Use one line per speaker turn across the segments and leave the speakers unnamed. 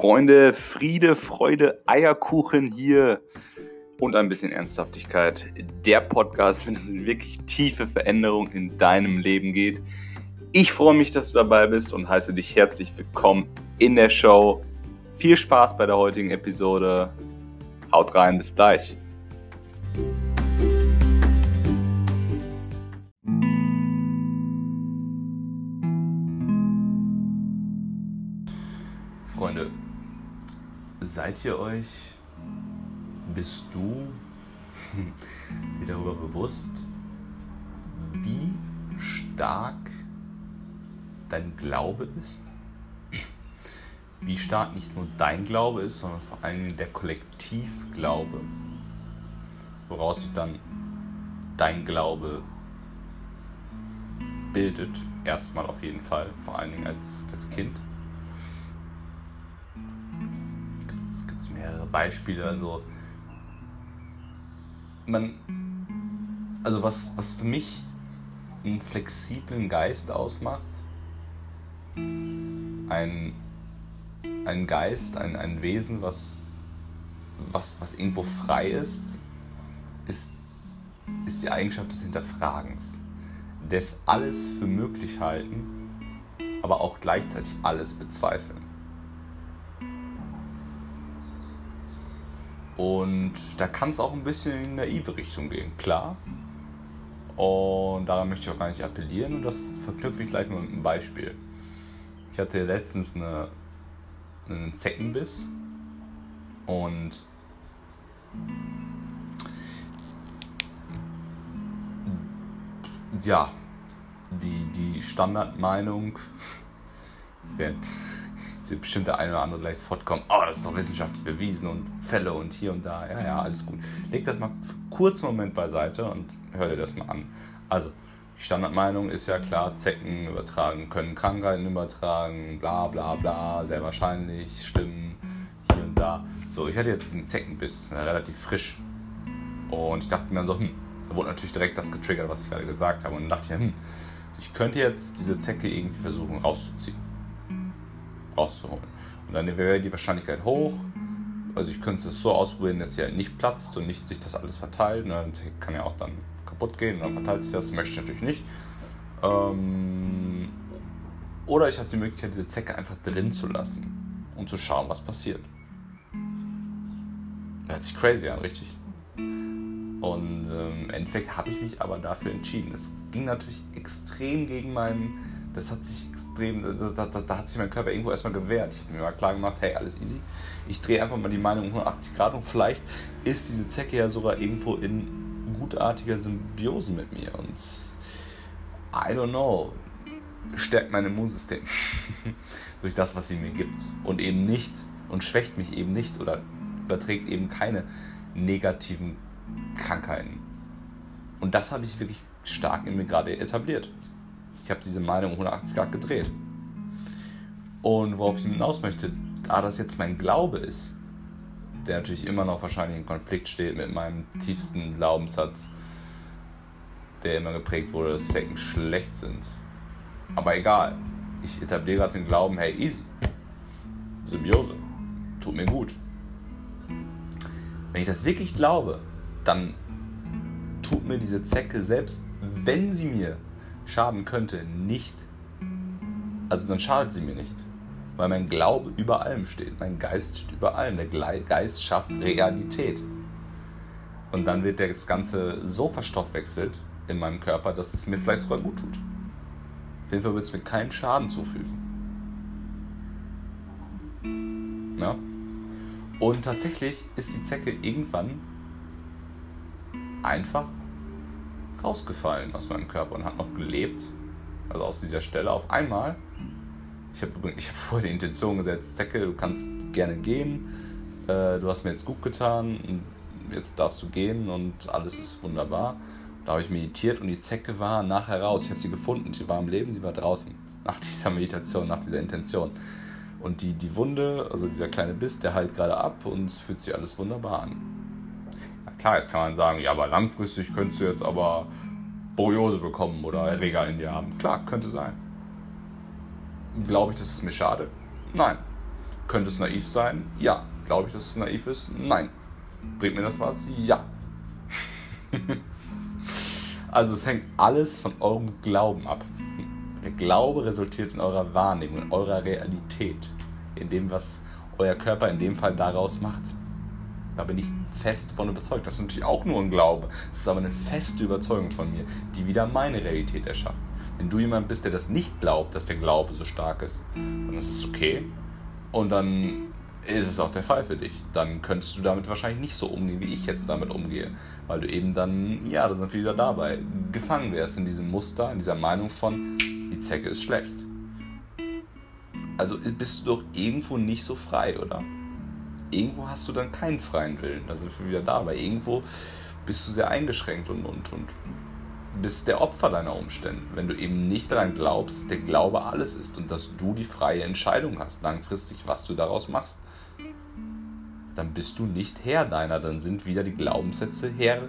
Freunde, Friede, Freude, Eierkuchen hier und ein bisschen Ernsthaftigkeit. Der Podcast, wenn es in wirklich tiefe Veränderung in deinem Leben geht. Ich freue mich, dass du dabei bist und heiße dich herzlich willkommen in der Show. Viel Spaß bei der heutigen Episode. Haut rein, bis gleich. Freunde, seid ihr euch, bist du dir darüber bewusst, wie stark dein Glaube ist? Wie stark nicht nur dein Glaube ist, sondern vor allem der Kollektivglaube, woraus sich dann dein Glaube bildet, erstmal auf jeden Fall, vor allen Dingen als, als Kind. Beispiele. Also, man, also was, was für mich einen flexiblen Geist ausmacht, ein, ein Geist, ein, ein Wesen, was, was, was irgendwo frei ist, ist, ist die Eigenschaft des Hinterfragens, des alles für möglich halten, aber auch gleichzeitig alles bezweifeln. Und da kann es auch ein bisschen in naive Richtung gehen, klar. Und daran möchte ich auch gar nicht appellieren und das verknüpfe ich gleich mal mit einem Beispiel. Ich hatte letztens eine, einen Zeckenbiss und ja, die, die Standardmeinung, es wird bestimmt der eine oder andere gleich sofort kommen, oh, das ist doch wissenschaftlich bewiesen und Fälle und hier und da. Ja, ja, alles gut. Leg das mal kurz einen Moment beiseite und hör dir das mal an. Also, die Standardmeinung ist ja klar, Zecken übertragen, können Krankheiten übertragen, bla bla bla, sehr wahrscheinlich, stimmen, hier und da. So, ich hatte jetzt einen Zeckenbiss, relativ frisch. Und ich dachte mir dann so, hm, da wurde natürlich direkt das getriggert, was ich gerade gesagt habe. Und dann dachte ich, hm, ich könnte jetzt diese Zecke irgendwie versuchen rauszuziehen rauszuholen. Und dann wäre die Wahrscheinlichkeit hoch. Also ich könnte es so ausprobieren, dass sie halt nicht platzt und nicht sich das alles verteilt. Und dann kann ja auch dann kaputt gehen und dann verteilt sich das. Das möchte ich natürlich nicht. Ähm, oder ich habe die Möglichkeit, diese Zecke einfach drin zu lassen und zu schauen, was passiert. Hört sich crazy an, richtig? Und ähm, im Endeffekt habe ich mich aber dafür entschieden. Es ging natürlich extrem gegen meinen das hat sich extrem, das, das, da hat sich mein Körper irgendwo erstmal gewehrt. Ich habe mir mal klar gemacht, hey, alles easy. Ich drehe einfach mal die Meinung um 180 Grad und vielleicht ist diese Zecke ja sogar irgendwo in gutartiger Symbiose mit mir. Und I don't know, stärkt mein Immunsystem durch das, was sie mir gibt. Und eben nicht, und schwächt mich eben nicht oder überträgt eben keine negativen Krankheiten. Und das habe ich wirklich stark in mir gerade etabliert. Ich habe diese Meinung 180 Grad gedreht. Und worauf ich hinaus möchte, da das jetzt mein Glaube ist, der natürlich immer noch wahrscheinlich in Konflikt steht mit meinem tiefsten Glaubenssatz, der immer geprägt wurde, dass Secken schlecht sind. Aber egal, ich etabliere gerade den Glauben, hey, easy. Symbiose. Tut mir gut. Wenn ich das wirklich glaube, dann tut mir diese Zecke, selbst wenn sie mir schaden könnte, nicht, also dann schadet sie mir nicht. Weil mein Glaube über allem steht. Mein Geist steht über allem. Der Geist schafft Realität. Und dann wird das Ganze so verstoffwechselt in meinem Körper, dass es mir vielleicht sogar gut tut. Auf jeden Fall wird es mir keinen Schaden zufügen. Ja? Und tatsächlich ist die Zecke irgendwann einfach rausgefallen aus meinem Körper und hat noch gelebt. Also aus dieser Stelle auf einmal. Ich habe ich hab vorher die Intention gesetzt, Zecke, du kannst gerne gehen. Äh, du hast mir jetzt gut getan jetzt darfst du gehen und alles ist wunderbar. Da habe ich meditiert und die Zecke war nachher raus. Ich habe sie gefunden. Sie war im Leben, sie war draußen. Nach dieser Meditation, nach dieser Intention. Und die, die Wunde, also dieser kleine Biss, der heilt gerade ab und fühlt sich alles wunderbar an. Klar, jetzt kann man sagen, ja, aber langfristig könntest du jetzt aber Boriose bekommen oder Erreger in dir haben. Klar, könnte sein. Glaube ich, dass es mir schade? Nein. Könnte es naiv sein? Ja. Glaube ich, dass es naiv ist? Nein. Bringt mir das was? Ja. also es hängt alles von eurem Glauben ab. Der Glaube resultiert in eurer Wahrnehmung, in eurer Realität, in dem, was euer Körper in dem Fall daraus macht. Da bin ich fest von überzeugt. Das ist natürlich auch nur ein Glaube. Das ist aber eine feste Überzeugung von mir, die wieder meine Realität erschafft. Wenn du jemand bist, der das nicht glaubt, dass der Glaube so stark ist, dann ist es okay. Und dann ist es auch der Fall für dich. Dann könntest du damit wahrscheinlich nicht so umgehen, wie ich jetzt damit umgehe. Weil du eben dann, ja, da sind wir wieder dabei, gefangen wärst in diesem Muster, in dieser Meinung von, die Zecke ist schlecht. Also bist du doch irgendwo nicht so frei, oder? Irgendwo hast du dann keinen freien Willen. Da sind wir wieder da, aber irgendwo bist du sehr eingeschränkt und, und, und bist der Opfer deiner Umstände. Wenn du eben nicht daran glaubst, dass der Glaube alles ist und dass du die freie Entscheidung hast, langfristig, was du daraus machst, dann bist du nicht Herr deiner, dann sind wieder die Glaubenssätze Herr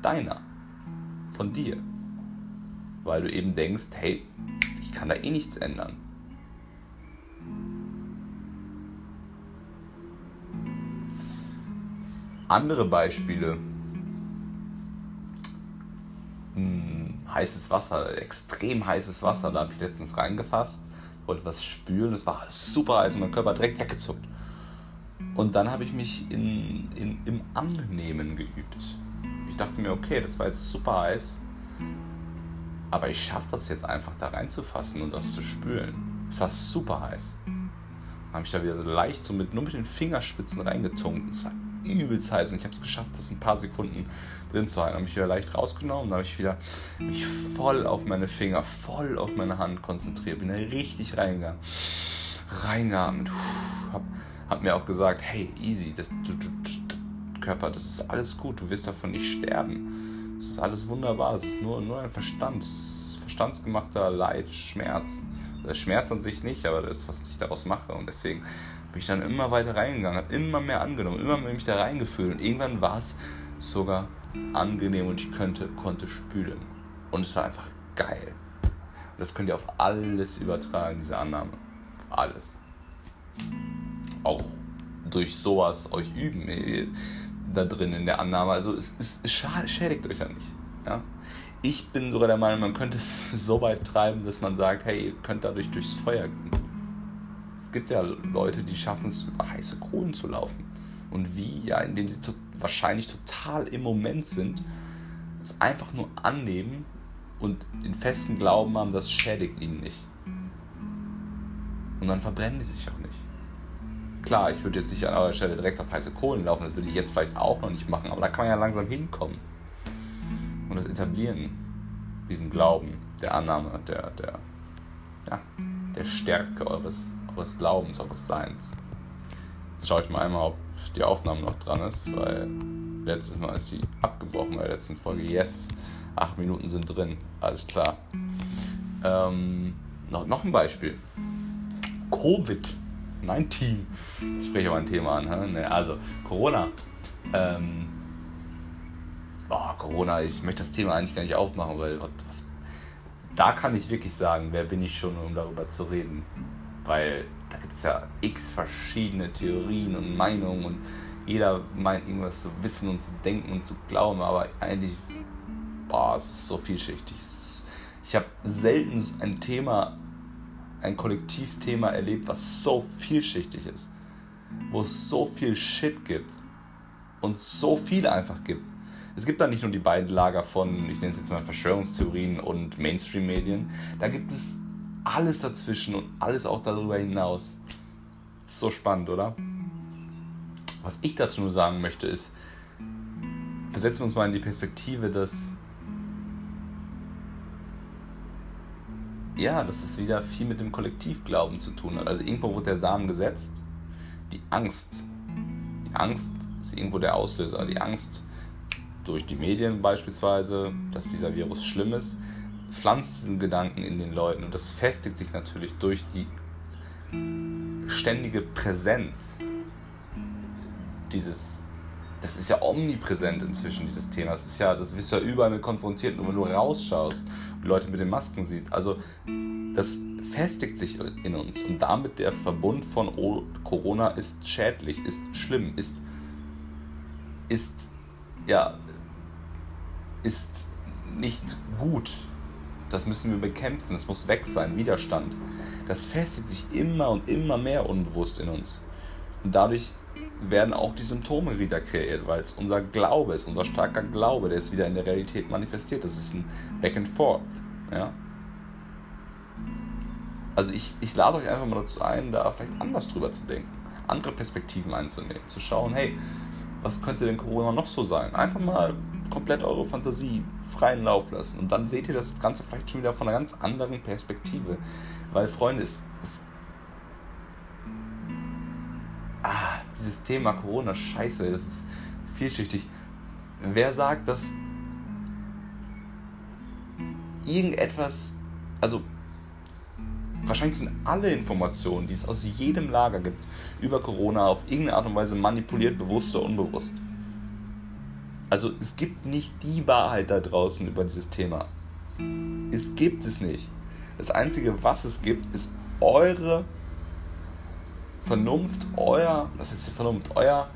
deiner, von dir. Weil du eben denkst, hey, ich kann da eh nichts ändern. Andere Beispiele. Hm, heißes Wasser, extrem heißes Wasser. Da habe ich letztens reingefasst, wollte was spülen. Es war super heiß und mein Körper direkt weggezuckt. Und dann habe ich mich in, in, im Annehmen geübt. Ich dachte mir, okay, das war jetzt super heiß. Aber ich schaffe das jetzt einfach da reinzufassen und das zu spülen. Es war super heiß. Dann habe ich da wieder leicht so mit, nur mit den Fingerspitzen reingetunkt. Es war übelst heiß und ich habe es geschafft, das ein paar Sekunden drin zu halten. Habe mich wieder leicht rausgenommen, dann habe ich wieder mich voll auf meine Finger, voll auf meine Hand konzentriert, bin da richtig reingegangen, reingeatmet, hab, hab mir auch gesagt, hey, easy, das, du, du, du, Körper, das ist alles gut, du wirst davon nicht sterben. Es ist alles wunderbar, es ist nur, nur ein Verstand, verstandsgemachter Leid, Schmerz. Schmerz an sich nicht, aber das ist, was ich daraus mache. Und deswegen bin ich dann immer weiter reingegangen, habe immer mehr angenommen, immer mehr mich da reingefühlt. Und irgendwann war es sogar angenehm und ich könnte, konnte spülen. Und es war einfach geil. Und das könnt ihr auf alles übertragen, diese Annahme. Auf alles. Auch durch sowas euch üben da drin in der Annahme. Also es, es, es schädigt euch ja nicht. Ja? Ich bin sogar der Meinung, man könnte es so weit treiben, dass man sagt, hey, ihr könnt dadurch durchs Feuer gehen. Es gibt ja Leute, die schaffen es, über heiße Kohlen zu laufen. Und wie? Ja, indem sie to wahrscheinlich total im Moment sind, es einfach nur annehmen und den festen Glauben haben, das schädigt ihnen nicht. Und dann verbrennen die sich auch nicht. Klar, ich würde jetzt nicht an eurer Stelle direkt auf heiße Kohlen laufen, das würde ich jetzt vielleicht auch noch nicht machen, aber da kann man ja langsam hinkommen und das Etablieren, diesen Glauben, der Annahme, der, der, ja, der Stärke eures, eures Glaubens, eures Seins. Jetzt schaue ich mal einmal, ob die Aufnahme noch dran ist, weil letztes Mal ist sie abgebrochen bei der letzten Folge. Yes, acht Minuten sind drin, alles klar. Ähm, noch, noch ein Beispiel. Covid-19. Ich spreche aber ein Thema an. Ne? Also, Corona. Ähm, oh, Corona, ich möchte das Thema eigentlich gar nicht aufmachen, weil was, da kann ich wirklich sagen, wer bin ich schon, um darüber zu reden. Weil da gibt es ja x verschiedene Theorien und Meinungen und jeder meint irgendwas zu wissen und zu denken und zu glauben, aber eigentlich, boah, es ist so vielschichtig. Ich habe selten ein Thema, ein Kollektivthema erlebt, was so vielschichtig ist, wo es so viel Shit gibt und so viel einfach gibt es gibt da nicht nur die beiden Lager von, ich nenne es jetzt mal Verschwörungstheorien und Mainstream-Medien. Da gibt es alles dazwischen und alles auch darüber hinaus. So spannend, oder? Was ich dazu nur sagen möchte ist, versetzen wir uns mal in die Perspektive, dass ja, dass es wieder viel mit dem Kollektivglauben zu tun hat. Also irgendwo wird der Samen gesetzt. Die Angst. Die Angst ist irgendwo der Auslöser. Die Angst durch die Medien beispielsweise, dass dieser Virus schlimm ist, pflanzt diesen Gedanken in den Leuten und das festigt sich natürlich durch die ständige Präsenz dieses das ist ja omnipräsent inzwischen, dieses Thema. Das ist ja, das wirst du ja überall mit konfrontiert, nur wenn du rausschaust und Leute mit den Masken siehst. Also das festigt sich in uns und damit der Verbund von Corona ist schädlich, ist schlimm, ist, ist, ja, ist nicht gut. Das müssen wir bekämpfen, es muss weg sein, Widerstand. Das festigt sich immer und immer mehr unbewusst in uns. Und dadurch werden auch die Symptome wieder kreiert, weil es unser Glaube ist, unser starker Glaube, der ist wieder in der Realität manifestiert. Das ist ein Back and Forth. Ja? Also ich, ich lade euch einfach mal dazu ein, da vielleicht anders drüber zu denken, andere Perspektiven einzunehmen, zu schauen, hey, was könnte denn Corona noch so sein? Einfach mal komplett eure Fantasie freien Lauf lassen und dann seht ihr das Ganze vielleicht schon wieder von einer ganz anderen Perspektive. Weil, Freunde, es, es ah, dieses Thema Corona, scheiße, das ist vielschichtig. Wer sagt, dass irgendetwas, also wahrscheinlich sind alle Informationen, die es aus jedem Lager gibt, über Corona auf irgendeine Art und Weise manipuliert, bewusst oder unbewusst. Also es gibt nicht die Wahrheit da draußen über dieses Thema. Es gibt es nicht. Das Einzige, was es gibt, ist eure Vernunft, euer, was ist Vernunft, euer,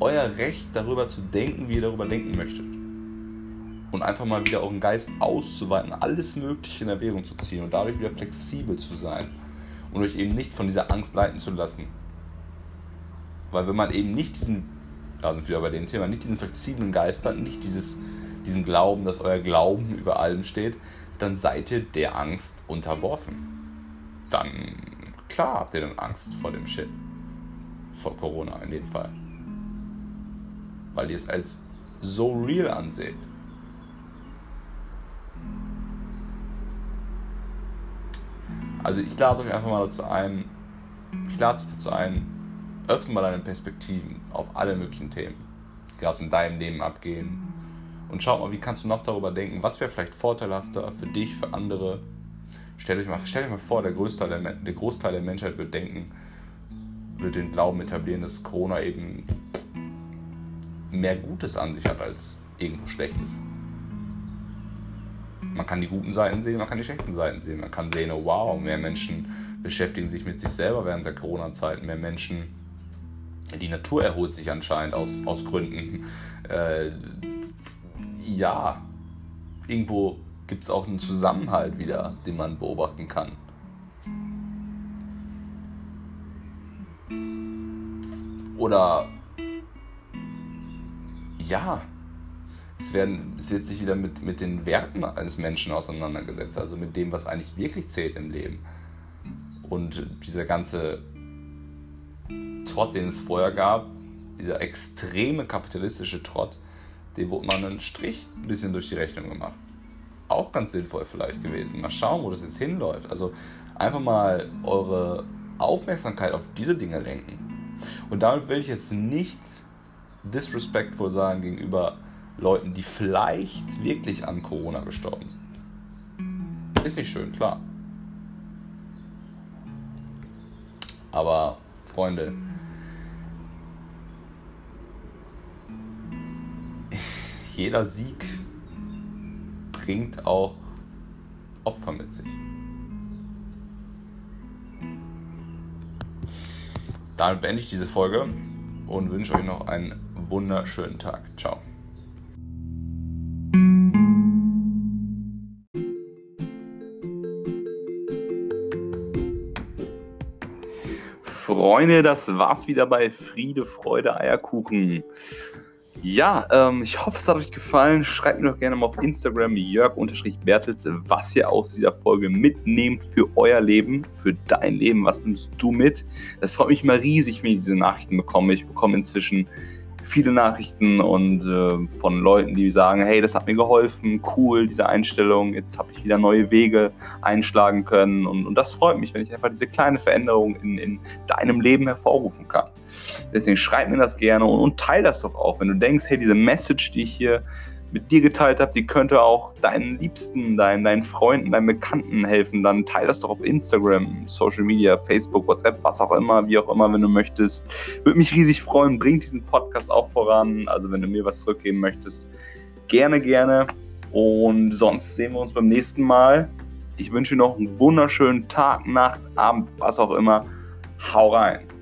euer Recht darüber zu denken, wie ihr darüber denken möchtet. Und einfach mal wieder euren Geist auszuweiten, alles Mögliche in Erwägung zu ziehen und dadurch wieder flexibel zu sein und euch eben nicht von dieser Angst leiten zu lassen. Weil wenn man eben nicht diesen, wir wieder bei dem Thema, nicht diesen flexiblen Geist hat, nicht dieses, diesen Glauben, dass euer Glauben über allem steht, dann seid ihr der Angst unterworfen. Dann, klar, habt ihr dann Angst vor dem Shit. Vor Corona in dem Fall. Weil ihr es als so real anseht. Also ich lade euch einfach mal dazu ein, ich lade dich dazu ein, öffne mal deine Perspektiven auf alle möglichen Themen, die gerade in deinem Leben abgehen. Und schau mal, wie kannst du noch darüber denken, was wäre vielleicht vorteilhafter für dich, für andere. Stellt euch mal, stellt euch mal vor, der Großteil der, der Großteil der Menschheit wird denken, wird den Glauben etablieren, dass Corona eben mehr Gutes an sich hat als irgendwo Schlechtes. Man kann die guten Seiten sehen, man kann die schlechten Seiten sehen. Man kann sehen, oh wow, mehr Menschen beschäftigen sich mit sich selber während der Corona-Zeit. Mehr Menschen, die Natur erholt sich anscheinend aus, aus Gründen. Äh, ja, irgendwo gibt es auch einen Zusammenhalt wieder, den man beobachten kann. Oder ja, es, werden, es wird sich wieder mit, mit den Werten eines Menschen auseinandergesetzt, also mit dem, was eigentlich wirklich zählt im Leben. Und dieser ganze Trott, den es vorher gab, dieser extreme kapitalistische Trott, dem wurde man einen Strich ein bisschen durch die Rechnung gemacht. Auch ganz sinnvoll vielleicht gewesen. Mal schauen, wo das jetzt hinläuft. Also einfach mal eure Aufmerksamkeit auf diese Dinge lenken. Und damit will ich jetzt nicht disrespectful sein gegenüber Leuten, die vielleicht wirklich an Corona gestorben sind. Ist nicht schön, klar. Aber, Freunde, jeder Sieg bringt auch Opfer mit sich. Damit beende ich diese Folge und wünsche euch noch einen wunderschönen Tag. Ciao. Freunde, das war's wieder bei Friede, Freude, Eierkuchen. Ja, ähm, ich hoffe, es hat euch gefallen. Schreibt mir doch gerne mal auf Instagram jörg-bertels, was ihr aus dieser Folge mitnehmt für euer Leben, für dein Leben. Was nimmst du mit? Das freut mich immer riesig, wenn ich diese Nachrichten bekomme. Ich bekomme inzwischen viele Nachrichten und äh, von Leuten, die sagen, hey, das hat mir geholfen, cool, diese Einstellung, jetzt habe ich wieder neue Wege einschlagen können und, und das freut mich, wenn ich einfach diese kleine Veränderung in, in deinem Leben hervorrufen kann. Deswegen schreib mir das gerne und, und teile das doch auch, wenn du denkst, hey, diese Message, die ich hier mit dir geteilt habe, die könnte auch deinen Liebsten, deinen, deinen Freunden, deinen Bekannten helfen, dann teile das doch auf Instagram, Social Media, Facebook, WhatsApp, was auch immer, wie auch immer, wenn du möchtest. Würde mich riesig freuen, bring diesen Podcast auch voran. Also wenn du mir was zurückgeben möchtest, gerne, gerne. Und sonst sehen wir uns beim nächsten Mal. Ich wünsche dir noch einen wunderschönen Tag, Nacht, Abend, was auch immer. Hau rein!